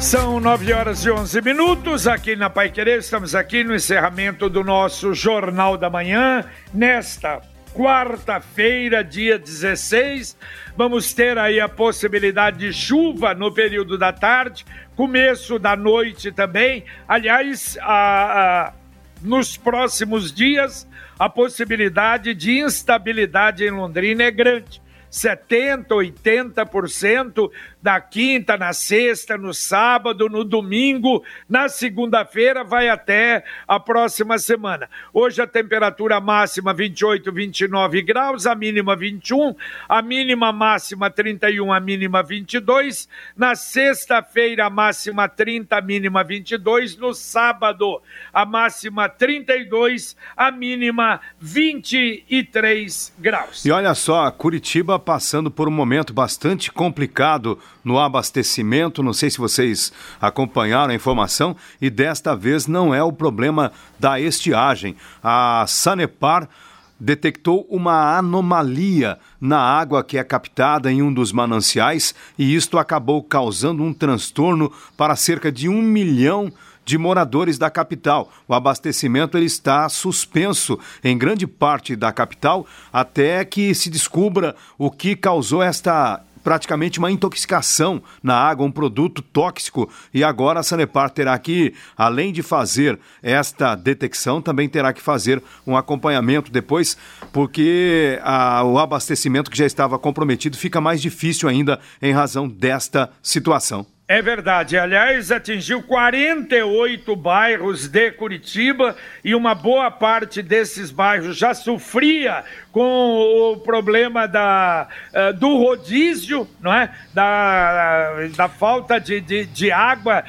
São 9 horas e 11 minutos aqui na Pai Querer. Estamos aqui no encerramento do nosso Jornal da Manhã. Nesta quarta-feira, dia 16, vamos ter aí a possibilidade de chuva no período da tarde, começo da noite também. Aliás, a, a, nos próximos dias, a possibilidade de instabilidade em Londrina é grande. 70%, 80% na quinta, na sexta, no sábado, no domingo, na segunda-feira, vai até a próxima semana. Hoje a temperatura máxima 28, 29 graus, a mínima 21, a mínima máxima 31, a mínima 22. Na sexta-feira, a máxima 30, a mínima 22. No sábado, a máxima 32, a mínima 23 graus. E olha só, Curitiba passando por um momento bastante complicado no abastecimento. Não sei se vocês acompanharam a informação, e desta vez não é o problema da estiagem. A Sanepar detectou uma anomalia na água que é captada em um dos mananciais e isto acabou causando um transtorno para cerca de um milhão de moradores da capital. O abastecimento ele está suspenso em grande parte da capital até que se descubra o que causou esta praticamente uma intoxicação na água, um produto tóxico. E agora a Sanepar terá que, além de fazer esta detecção, também terá que fazer um acompanhamento depois, porque a, o abastecimento que já estava comprometido fica mais difícil ainda em razão desta situação. É verdade. Aliás, atingiu 48 bairros de Curitiba e uma boa parte desses bairros já sofria com o problema da, uh, do rodízio, não é? da, da falta de, de, de água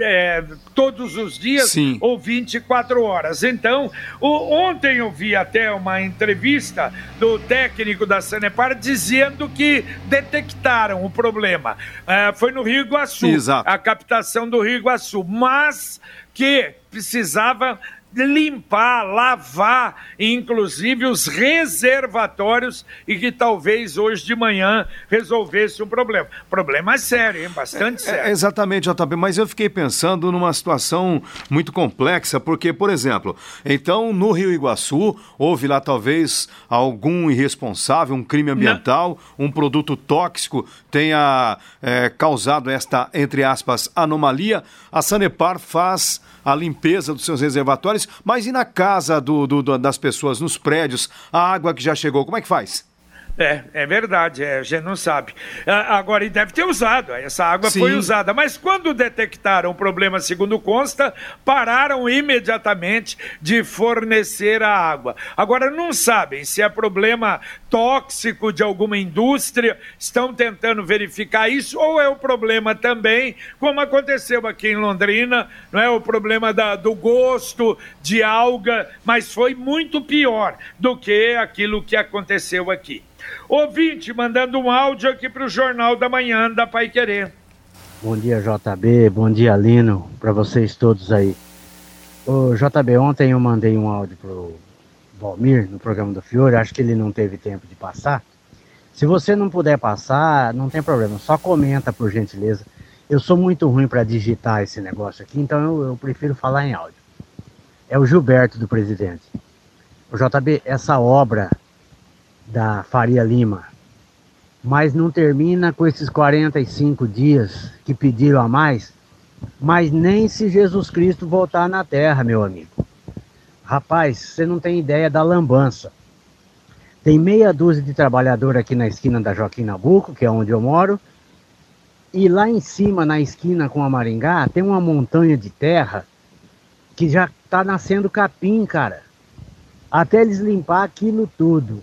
é, todos os dias Sim. ou 24 horas. Então, o, ontem eu vi até uma entrevista do técnico da Sanepar dizendo que detectaram o problema. Uh, foi no Rio Iguaçu, Exato. a captação do Rio Iguaçu, mas que precisava limpar, lavar, inclusive os reservatórios e que talvez hoje de manhã resolvesse o problema. Problema sério, hein? Bastante é, é sério. É, exatamente, JB, mas eu fiquei pensando numa situação muito complexa, porque, por exemplo, então no Rio Iguaçu houve lá talvez algum irresponsável, um crime ambiental, Não. um produto tóxico tenha é, causado esta, entre aspas, anomalia. A Sanepar faz a limpeza dos seus reservatórios, mas e na casa do, do, das pessoas, nos prédios, a água que já chegou, como é que faz? É, é verdade, é, a gente não sabe. Ah, agora, e deve ter usado, essa água Sim. foi usada. Mas quando detectaram o problema, segundo consta, pararam imediatamente de fornecer a água. Agora, não sabem se é problema tóxico de alguma indústria, estão tentando verificar isso, ou é o problema também, como aconteceu aqui em Londrina, não é o problema da, do gosto de alga, mas foi muito pior do que aquilo que aconteceu aqui. Ouvinte, mandando um áudio aqui para o Jornal da Manhã da Pai Querer. Bom dia, JB. Bom dia, Lino, para vocês todos aí. Ô, JB, ontem eu mandei um áudio pro Valmir no programa do Fiore, acho que ele não teve tempo de passar. Se você não puder passar, não tem problema, só comenta por gentileza. Eu sou muito ruim para digitar esse negócio aqui, então eu, eu, prefiro falar em áudio. É o Gilberto do presidente. O JB, essa obra da Faria Lima, mas não termina com esses 45 dias que pediram a mais, mas nem se Jesus Cristo voltar na terra, meu amigo. Rapaz, você não tem ideia da lambança. Tem meia dúzia de trabalhador aqui na esquina da Joaquim Nabuco, que é onde eu moro, e lá em cima, na esquina com a Maringá, tem uma montanha de terra que já está nascendo capim, cara. Até eles limpar aquilo tudo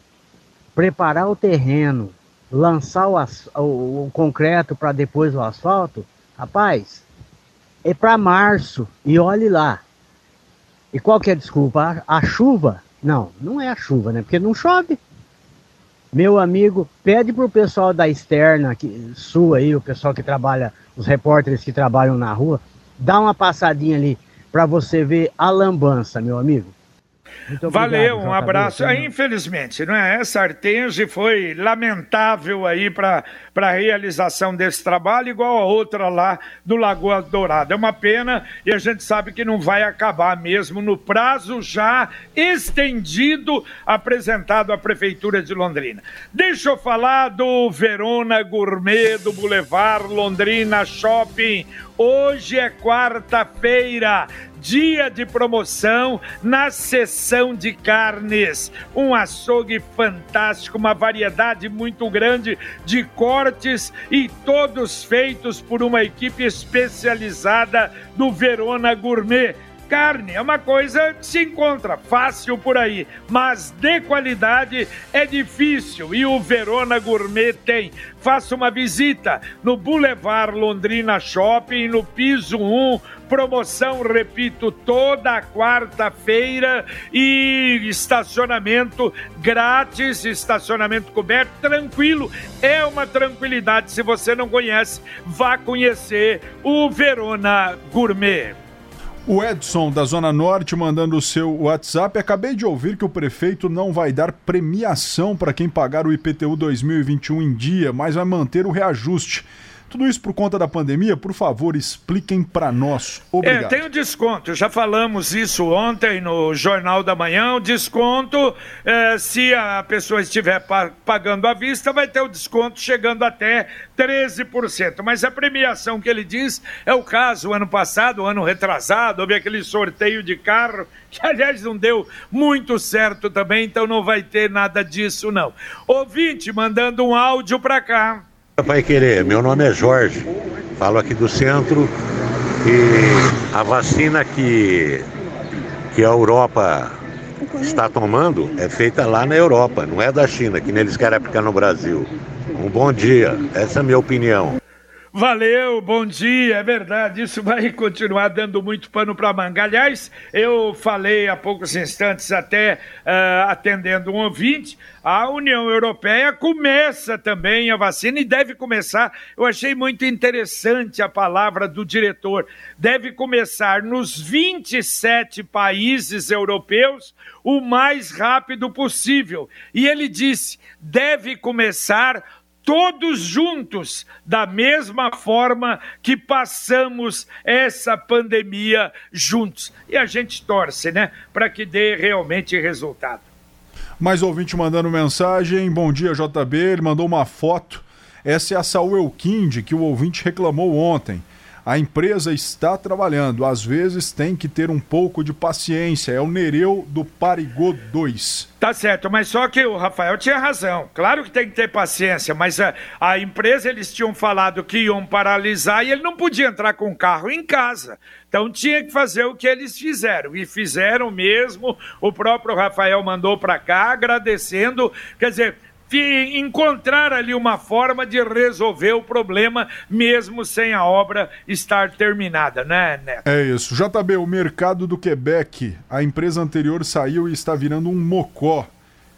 preparar o terreno, lançar o, o, o concreto para depois o asfalto, rapaz, é para março. E olhe lá. E qual que é a desculpa? A, a chuva? Não, não é a chuva, né? Porque não chove. Meu amigo, pede pro pessoal da externa, que, sua aí, o pessoal que trabalha, os repórteres que trabalham na rua, dá uma passadinha ali para você ver a lambança, meu amigo. Valeu, um abraço. Ah, infelizmente, não é? Essa Artenge foi lamentável aí para a realização desse trabalho, igual a outra lá do Lagoa Dourada. É uma pena e a gente sabe que não vai acabar mesmo no prazo já estendido apresentado à Prefeitura de Londrina. Deixa eu falar do Verona Gourmet do Boulevard Londrina Shopping. Hoje é quarta-feira, dia de promoção na seção de carnes. Um açougue fantástico, uma variedade muito grande de cortes e todos feitos por uma equipe especializada do Verona Gourmet Carne é uma coisa que se encontra fácil por aí, mas de qualidade é difícil e o Verona Gourmet tem. Faça uma visita no Boulevard Londrina Shopping, no piso 1. Promoção, repito, toda quarta-feira e estacionamento grátis, estacionamento coberto, tranquilo. É uma tranquilidade. Se você não conhece, vá conhecer o Verona Gourmet. O Edson, da Zona Norte, mandando o seu WhatsApp. Acabei de ouvir que o prefeito não vai dar premiação para quem pagar o IPTU 2021 em dia, mas vai manter o reajuste. Tudo isso por conta da pandemia? Por favor, expliquem para nós. Obrigado. É, tem o um desconto. Já falamos isso ontem no Jornal da Manhã. O desconto, é, se a pessoa estiver pagando à vista, vai ter o desconto chegando até 13%. Mas a premiação que ele diz é o caso ano passado, ano retrasado, houve aquele sorteio de carro que aliás não deu muito certo também, então não vai ter nada disso não. Ouvinte mandando um áudio para cá. Pai querer, meu nome é Jorge, falo aqui do centro e a vacina que, que a Europa está tomando é feita lá na Europa, não é da China, que eles querem aplicar no Brasil. Um bom dia, essa é a minha opinião. Valeu, bom dia, é verdade, isso vai continuar dando muito pano para manga. Aliás, eu falei há poucos instantes, até uh, atendendo um ouvinte, a União Europeia começa também a vacina e deve começar. Eu achei muito interessante a palavra do diretor. Deve começar nos 27 países europeus o mais rápido possível. E ele disse: deve começar todos juntos, da mesma forma que passamos essa pandemia juntos. E a gente torce, né, para que dê realmente resultado. Mais ouvinte mandando mensagem. Bom dia, JB. Ele mandou uma foto. Essa é a Saúl Elkind que o ouvinte reclamou ontem. A empresa está trabalhando, às vezes tem que ter um pouco de paciência. É o Nereu do Parigô 2. Tá certo, mas só que o Rafael tinha razão. Claro que tem que ter paciência, mas a, a empresa eles tinham falado que iam paralisar e ele não podia entrar com o carro em casa. Então tinha que fazer o que eles fizeram. E fizeram mesmo. O próprio Rafael mandou para cá agradecendo. Quer dizer, de encontrar ali uma forma de resolver o problema, mesmo sem a obra estar terminada, né, Neto? É isso. JB, o mercado do Quebec, a empresa anterior saiu e está virando um mocó.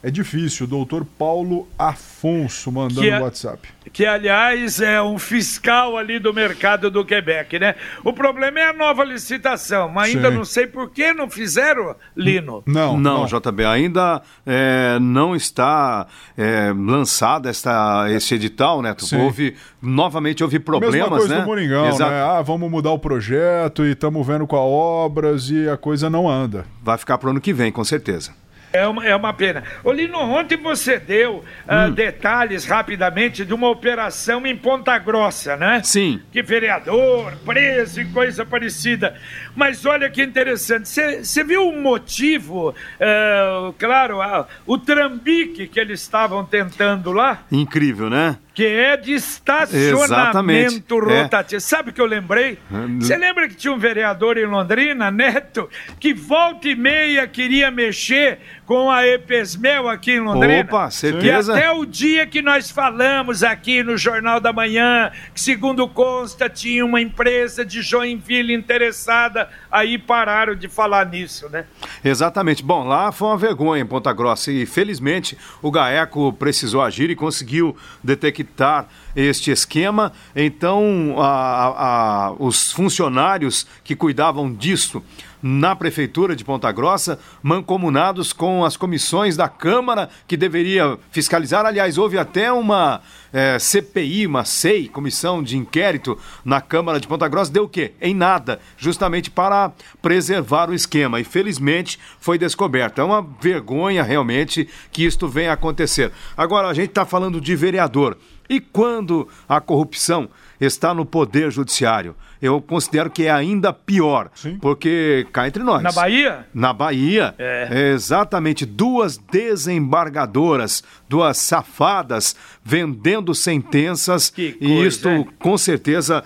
É difícil, o doutor Paulo Afonso mandando no WhatsApp. Que, aliás, é um fiscal ali do mercado do Quebec, né? O problema é a nova licitação, mas ainda Sim. não sei por que não fizeram, Lino. Não, não, não. JB, ainda é, não está é, lançado esta, esse edital, né? Houve, novamente houve problemas, Mesma coisa né? do Moringão, Exato. né? Ah, vamos mudar o projeto e estamos vendo com a obras e a coisa não anda. Vai ficar para o ano que vem, com certeza. É uma, é uma pena. Olino, ontem você deu uh, detalhes rapidamente de uma operação em Ponta Grossa, né? Sim. Que vereador, preso e coisa parecida. Mas olha que interessante, você viu o motivo, uh, claro, uh, o trambique que eles estavam tentando lá? Incrível, né? que é de estacionamento Exatamente. rotativo. É. Sabe o que eu lembrei? Hum. Você lembra que tinha um vereador em Londrina, Neto, que volta e meia queria mexer com a Epesmel aqui em Londrina? Opa, certeza. E até o dia que nós falamos aqui no Jornal da Manhã, que segundo consta tinha uma empresa de Joinville interessada, aí pararam de falar nisso, né? Exatamente. Bom, lá foi uma vergonha em Ponta Grossa e felizmente o GAECO precisou agir e conseguiu detectar este esquema. Então, a, a, os funcionários que cuidavam disso na Prefeitura de Ponta Grossa, mancomunados com as comissões da Câmara que deveria fiscalizar. Aliás, houve até uma é, CPI, uma SEI, Comissão de Inquérito, na Câmara de Ponta Grossa. Deu o quê? Em nada, justamente para preservar o esquema. E felizmente foi descoberto. É uma vergonha realmente que isto venha a acontecer. Agora, a gente está falando de vereador. E quando a corrupção está no poder judiciário? Eu considero que é ainda pior, Sim. porque cá entre nós. Na Bahia? Na Bahia, é. exatamente duas desembargadoras, duas safadas vendendo sentenças coisa, e isto é? com certeza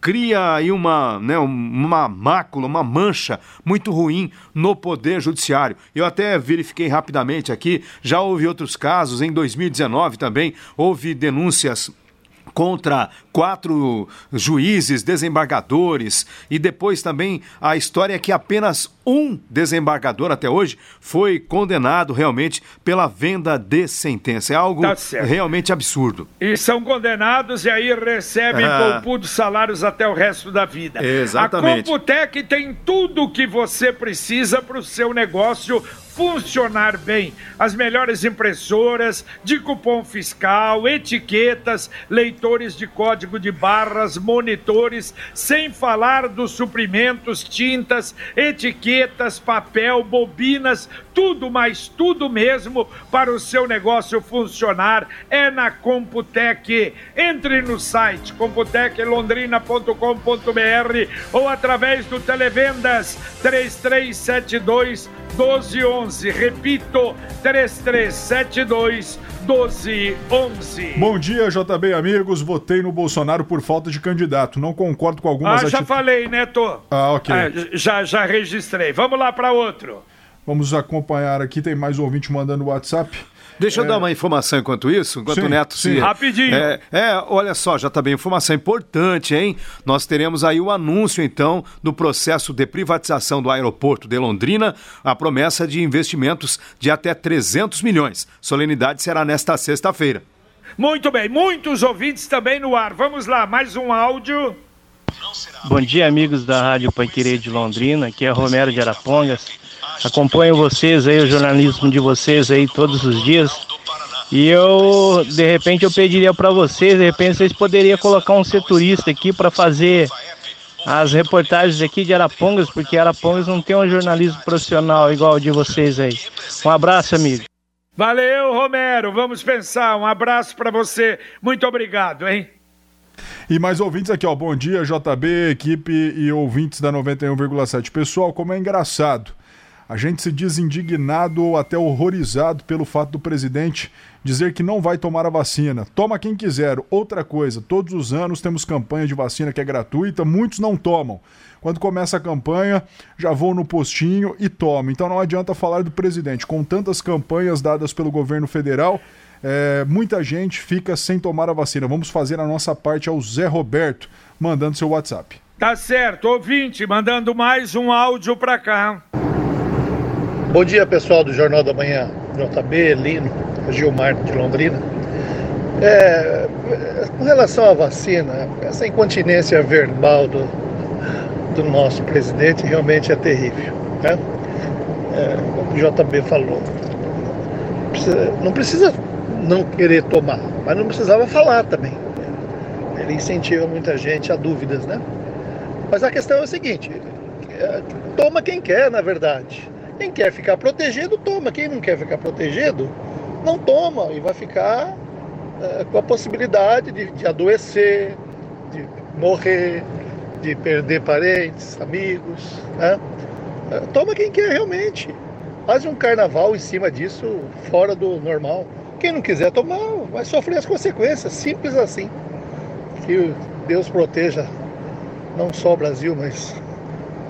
cria aí uma, né, uma mácula, uma mancha muito ruim no poder judiciário. Eu até verifiquei rapidamente aqui, já houve outros casos em 2019 também, houve denúncias contra quatro juízes, desembargadores, e depois também a história é que apenas um desembargador até hoje foi condenado realmente pela venda de sentença. É algo tá realmente absurdo. E são condenados e aí recebem ah. poupudos salários até o resto da vida. Exatamente. A Computec tem tudo o que você precisa para o seu negócio funcionar bem. As melhores impressoras de cupom fiscal, etiquetas, leitores de código de barras, monitores, sem falar dos suprimentos, tintas, etiquetas, papel, bobinas, tudo, mas tudo mesmo para o seu negócio funcionar é na Computec. Entre no site computeclondrina.com.br ou através do Televendas 3372 1211. Repito, 3372 1211. Bom dia, JB amigos. Votei no Bolsonaro por falta de candidato. Não concordo com algumas Ah, já ati... falei, Neto. Ah, ok. Ah, já, já registrei. Vamos lá para outro. Vamos acompanhar aqui. Tem mais um ouvinte mandando WhatsApp. Deixa eu dar uma informação enquanto isso, enquanto sim, o Neto sim. se. Rapidinho. É, é, olha só, já está bem, informação importante, hein? Nós teremos aí o anúncio, então, do processo de privatização do aeroporto de Londrina, a promessa de investimentos de até 300 milhões. Solenidade será nesta sexta-feira. Muito bem, muitos ouvintes também no ar. Vamos lá, mais um áudio. Bom dia, amigos da Rádio Panqueirê de Londrina. Aqui é Romero de Arapongas. Acompanho vocês aí, o jornalismo de vocês aí todos os dias. E eu, de repente, eu pediria para vocês, de repente, vocês poderiam colocar um setorista aqui para fazer as reportagens aqui de Arapongas, porque Arapongas não tem um jornalismo profissional igual o de vocês aí. Um abraço, amigo. Valeu, Romero. Vamos pensar. Um abraço para você. Muito obrigado, hein? E mais ouvintes aqui, ó. Bom dia, JB, equipe e ouvintes da 91,7. Pessoal, como é engraçado. A gente se diz indignado ou até horrorizado pelo fato do presidente dizer que não vai tomar a vacina. Toma quem quiser. Outra coisa, todos os anos temos campanha de vacina que é gratuita, muitos não tomam. Quando começa a campanha, já vou no postinho e tomo. Então não adianta falar do presidente. Com tantas campanhas dadas pelo governo federal, é, muita gente fica sem tomar a vacina. Vamos fazer a nossa parte ao Zé Roberto, mandando seu WhatsApp. Tá certo, ouvinte, mandando mais um áudio para cá. Bom dia, pessoal do Jornal da Manhã, JB, Lino, Gilmar de Londrina. É, com relação à vacina, essa incontinência verbal do, do nosso presidente realmente é terrível. Né? É, como o JB falou, precisa, não precisa não querer tomar, mas não precisava falar também. Ele incentiva muita gente a dúvidas, né? Mas a questão é o seguinte: é, toma quem quer, na verdade. Quem quer ficar protegido, toma. Quem não quer ficar protegido, não toma e vai ficar é, com a possibilidade de, de adoecer, de morrer, de perder parentes, amigos. Né? É, toma quem quer realmente. Faz um carnaval em cima disso, fora do normal. quem não quiser tomar vai sofrer as consequências, simples assim. Que Deus proteja não só o Brasil, mas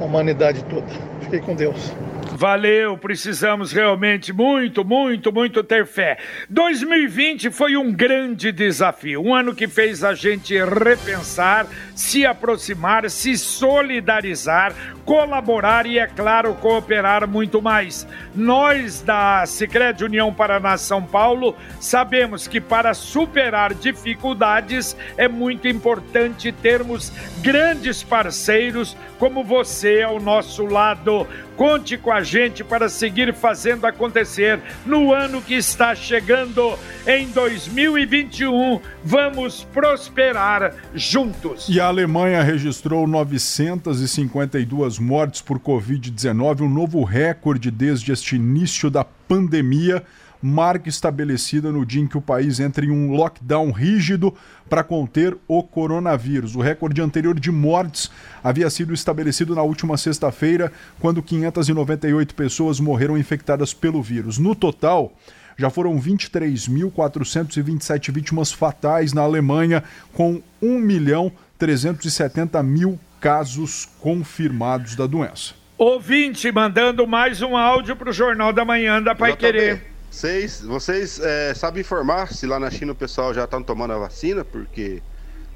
a humanidade toda. Fiquei com Deus. Valeu, precisamos realmente muito, muito, muito ter fé. 2020 foi um grande desafio, um ano que fez a gente repensar, se aproximar, se solidarizar, colaborar e, é claro, cooperar muito mais. Nós da Sicredi União Paraná São Paulo sabemos que para superar dificuldades é muito importante termos grandes parceiros como você ao nosso lado. Conte com a gente para seguir fazendo acontecer no ano que está chegando. Em 2021, vamos prosperar juntos. E a Alemanha registrou 952 mortes por Covid-19, um novo recorde desde este início da pandemia marca estabelecida no dia em que o país entra em um lockdown rígido para conter o coronavírus. O recorde anterior de mortes havia sido estabelecido na última sexta-feira, quando 598 pessoas morreram infectadas pelo vírus. No total, já foram 23.427 vítimas fatais na Alemanha, com 1 milhão 370 mil casos confirmados da doença. Ouvinte mandando mais um áudio para o Jornal da Manhã da Pai Querer. Vocês, vocês é, sabem informar se lá na China o pessoal já está tomando a vacina? Porque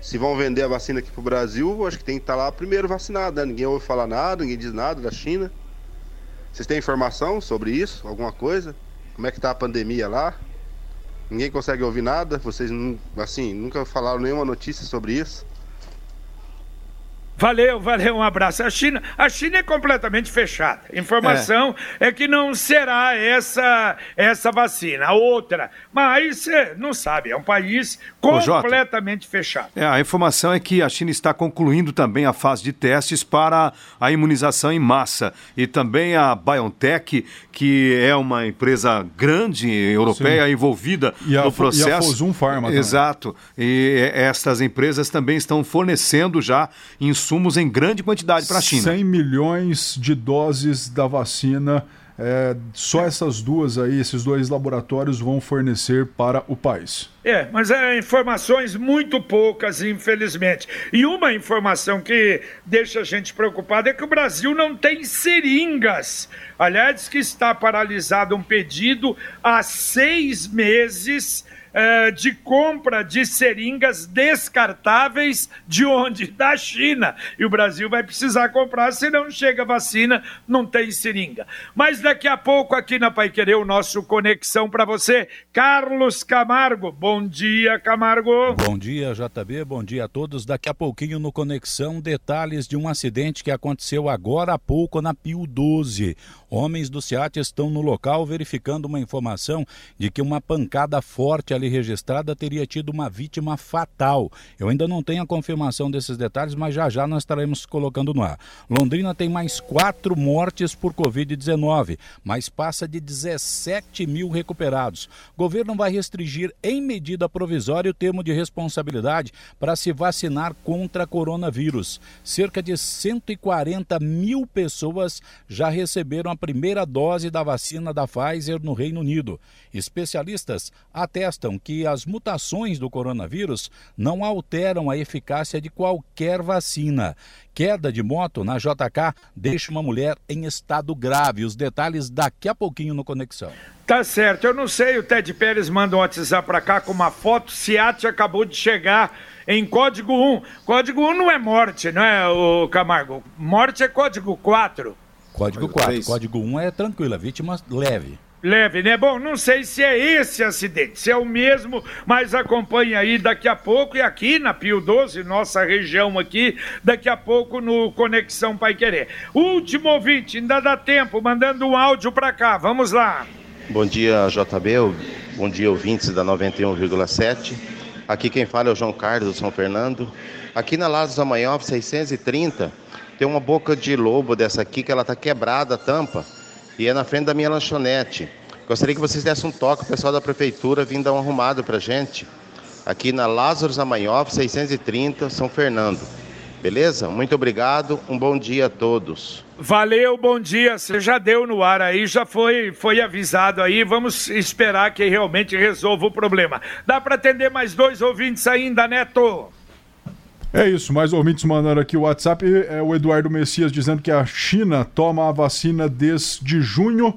se vão vender a vacina aqui pro Brasil, acho que tem que estar tá lá primeiro vacinado, né? Ninguém ouve falar nada, ninguém diz nada da China. Vocês têm informação sobre isso? Alguma coisa? Como é que tá a pandemia lá? Ninguém consegue ouvir nada? Vocês, assim, nunca falaram nenhuma notícia sobre isso? Valeu, valeu, um abraço. A China, a China é completamente fechada. Informação é, é que não será essa essa vacina, a outra. Mas é, não sabe, é um país completamente Ô, fechado. É, a informação é que a China está concluindo também a fase de testes para a imunização em massa e também a BioNTech, que é uma empresa grande europeia Sim. envolvida e no processo. E a Fosun Pharma Exato. E estas empresas também estão fornecendo já insumos insumos em grande quantidade para a China. 100 milhões de doses da vacina. É, só essas duas aí, esses dois laboratórios vão fornecer para o país. É, mas é informações muito poucas, infelizmente. E uma informação que deixa a gente preocupado é que o Brasil não tem seringas. Aliás, que está paralisado um pedido há seis meses uh, de compra de seringas descartáveis de onde? Da China. E o Brasil vai precisar comprar, senão chega vacina, não tem seringa. Mas daqui a pouco, aqui na Pai Querer, o nosso Conexão para você, Carlos Camargo. Bom dia, Camargo. Bom dia, JB. Bom dia a todos. Daqui a pouquinho no Conexão, detalhes de um acidente que aconteceu agora há pouco na Pio 12. Homens do SEAT estão no local verificando uma informação de que uma pancada forte ali registrada teria tido uma vítima fatal. Eu ainda não tenho a confirmação desses detalhes, mas já já nós estaremos colocando no ar. Londrina tem mais quatro mortes por Covid-19, mas passa de 17 mil recuperados. Governo vai restringir em medida provisória o termo de responsabilidade para se vacinar contra coronavírus. Cerca de 140 mil pessoas já receberam a primeira dose da vacina da Pfizer no Reino Unido. Especialistas atestam que as mutações do coronavírus não alteram a eficácia de qualquer vacina. Queda de moto na JK deixa uma mulher em estado grave. Os detalhes daqui a pouquinho no Conexão. Tá certo, eu não sei, o Ted Pérez manda um WhatsApp para cá com uma foto, Seat acabou de chegar em código 1. Código 1 não é morte, não é, o Camargo? Morte é código 4. Código 4. Código 1 é tranquilo, a vítima leve. Leve, né? Bom, não sei se é esse acidente, se é o mesmo, mas acompanhe aí daqui a pouco e aqui na Pio 12, nossa região aqui, daqui a pouco no Conexão Pai Querer. Último ouvinte, ainda dá tempo, mandando um áudio para cá, vamos lá. Bom dia, JB, bom dia, ouvintes da 91,7. Aqui quem fala é o João Carlos do São Fernando. Aqui na Lados Amanhã, 630, tem uma boca de lobo dessa aqui que ela tá quebrada a tampa e é na frente da minha lanchonete. Gostaria que vocês dessem um toque, o pessoal da prefeitura vindo dar um arrumado pra gente, aqui na Lázaro Zamanhoff, 630, São Fernando. Beleza? Muito obrigado, um bom dia a todos. Valeu, bom dia. Você já deu no ar aí, já foi, foi avisado aí. Vamos esperar que realmente resolva o problema. Dá para atender mais dois ouvintes ainda, Neto? É isso, mais ouvintes mandando aqui o WhatsApp. É o Eduardo Messias dizendo que a China toma a vacina desde junho.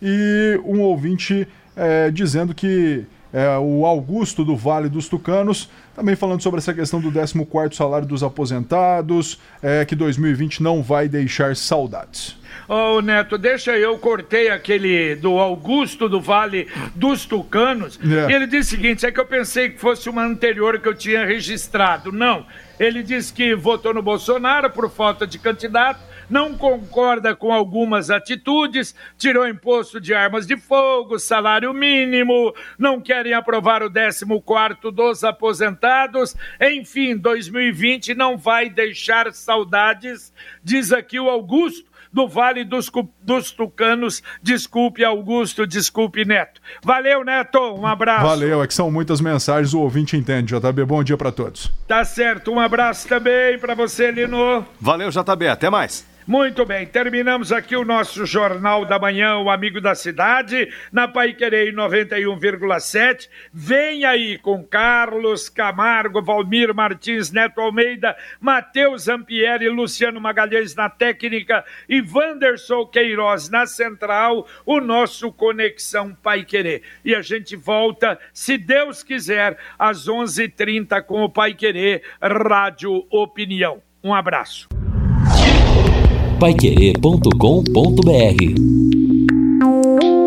E um ouvinte é, dizendo que é, o Augusto do Vale dos Tucanos, também falando sobre essa questão do 14 salário dos aposentados, é, que 2020 não vai deixar saudades. Ô oh, Neto, deixa eu, cortei aquele do Augusto do Vale dos Tucanos. É. E ele disse o seguinte: é que eu pensei que fosse uma anterior que eu tinha registrado. Não. Ele disse que votou no Bolsonaro por falta de candidato não concorda com algumas atitudes, tirou imposto de armas de fogo, salário mínimo, não querem aprovar o 14 dos aposentados. Enfim, 2020 não vai deixar saudades, diz aqui o Augusto do Vale dos, dos, Tucanos. Desculpe, Augusto, desculpe, Neto. Valeu, Neto, um abraço. Valeu, é que são muitas mensagens, o ouvinte entende, JB. Bom dia para todos. Tá certo, um abraço também para você, Lino. Valeu, JB, até mais. Muito bem, terminamos aqui o nosso Jornal da Manhã, o Amigo da Cidade, na Paiquerei 91,7. Vem aí com Carlos Camargo, Valmir Martins, Neto Almeida, Matheus Ampieri, Luciano Magalhães na técnica e Wanderson Queiroz na central, o nosso Conexão Paiquerê. E a gente volta, se Deus quiser, às 11:30 h 30 com o Paiquerê Rádio Opinião. Um abraço paiquerê.com.br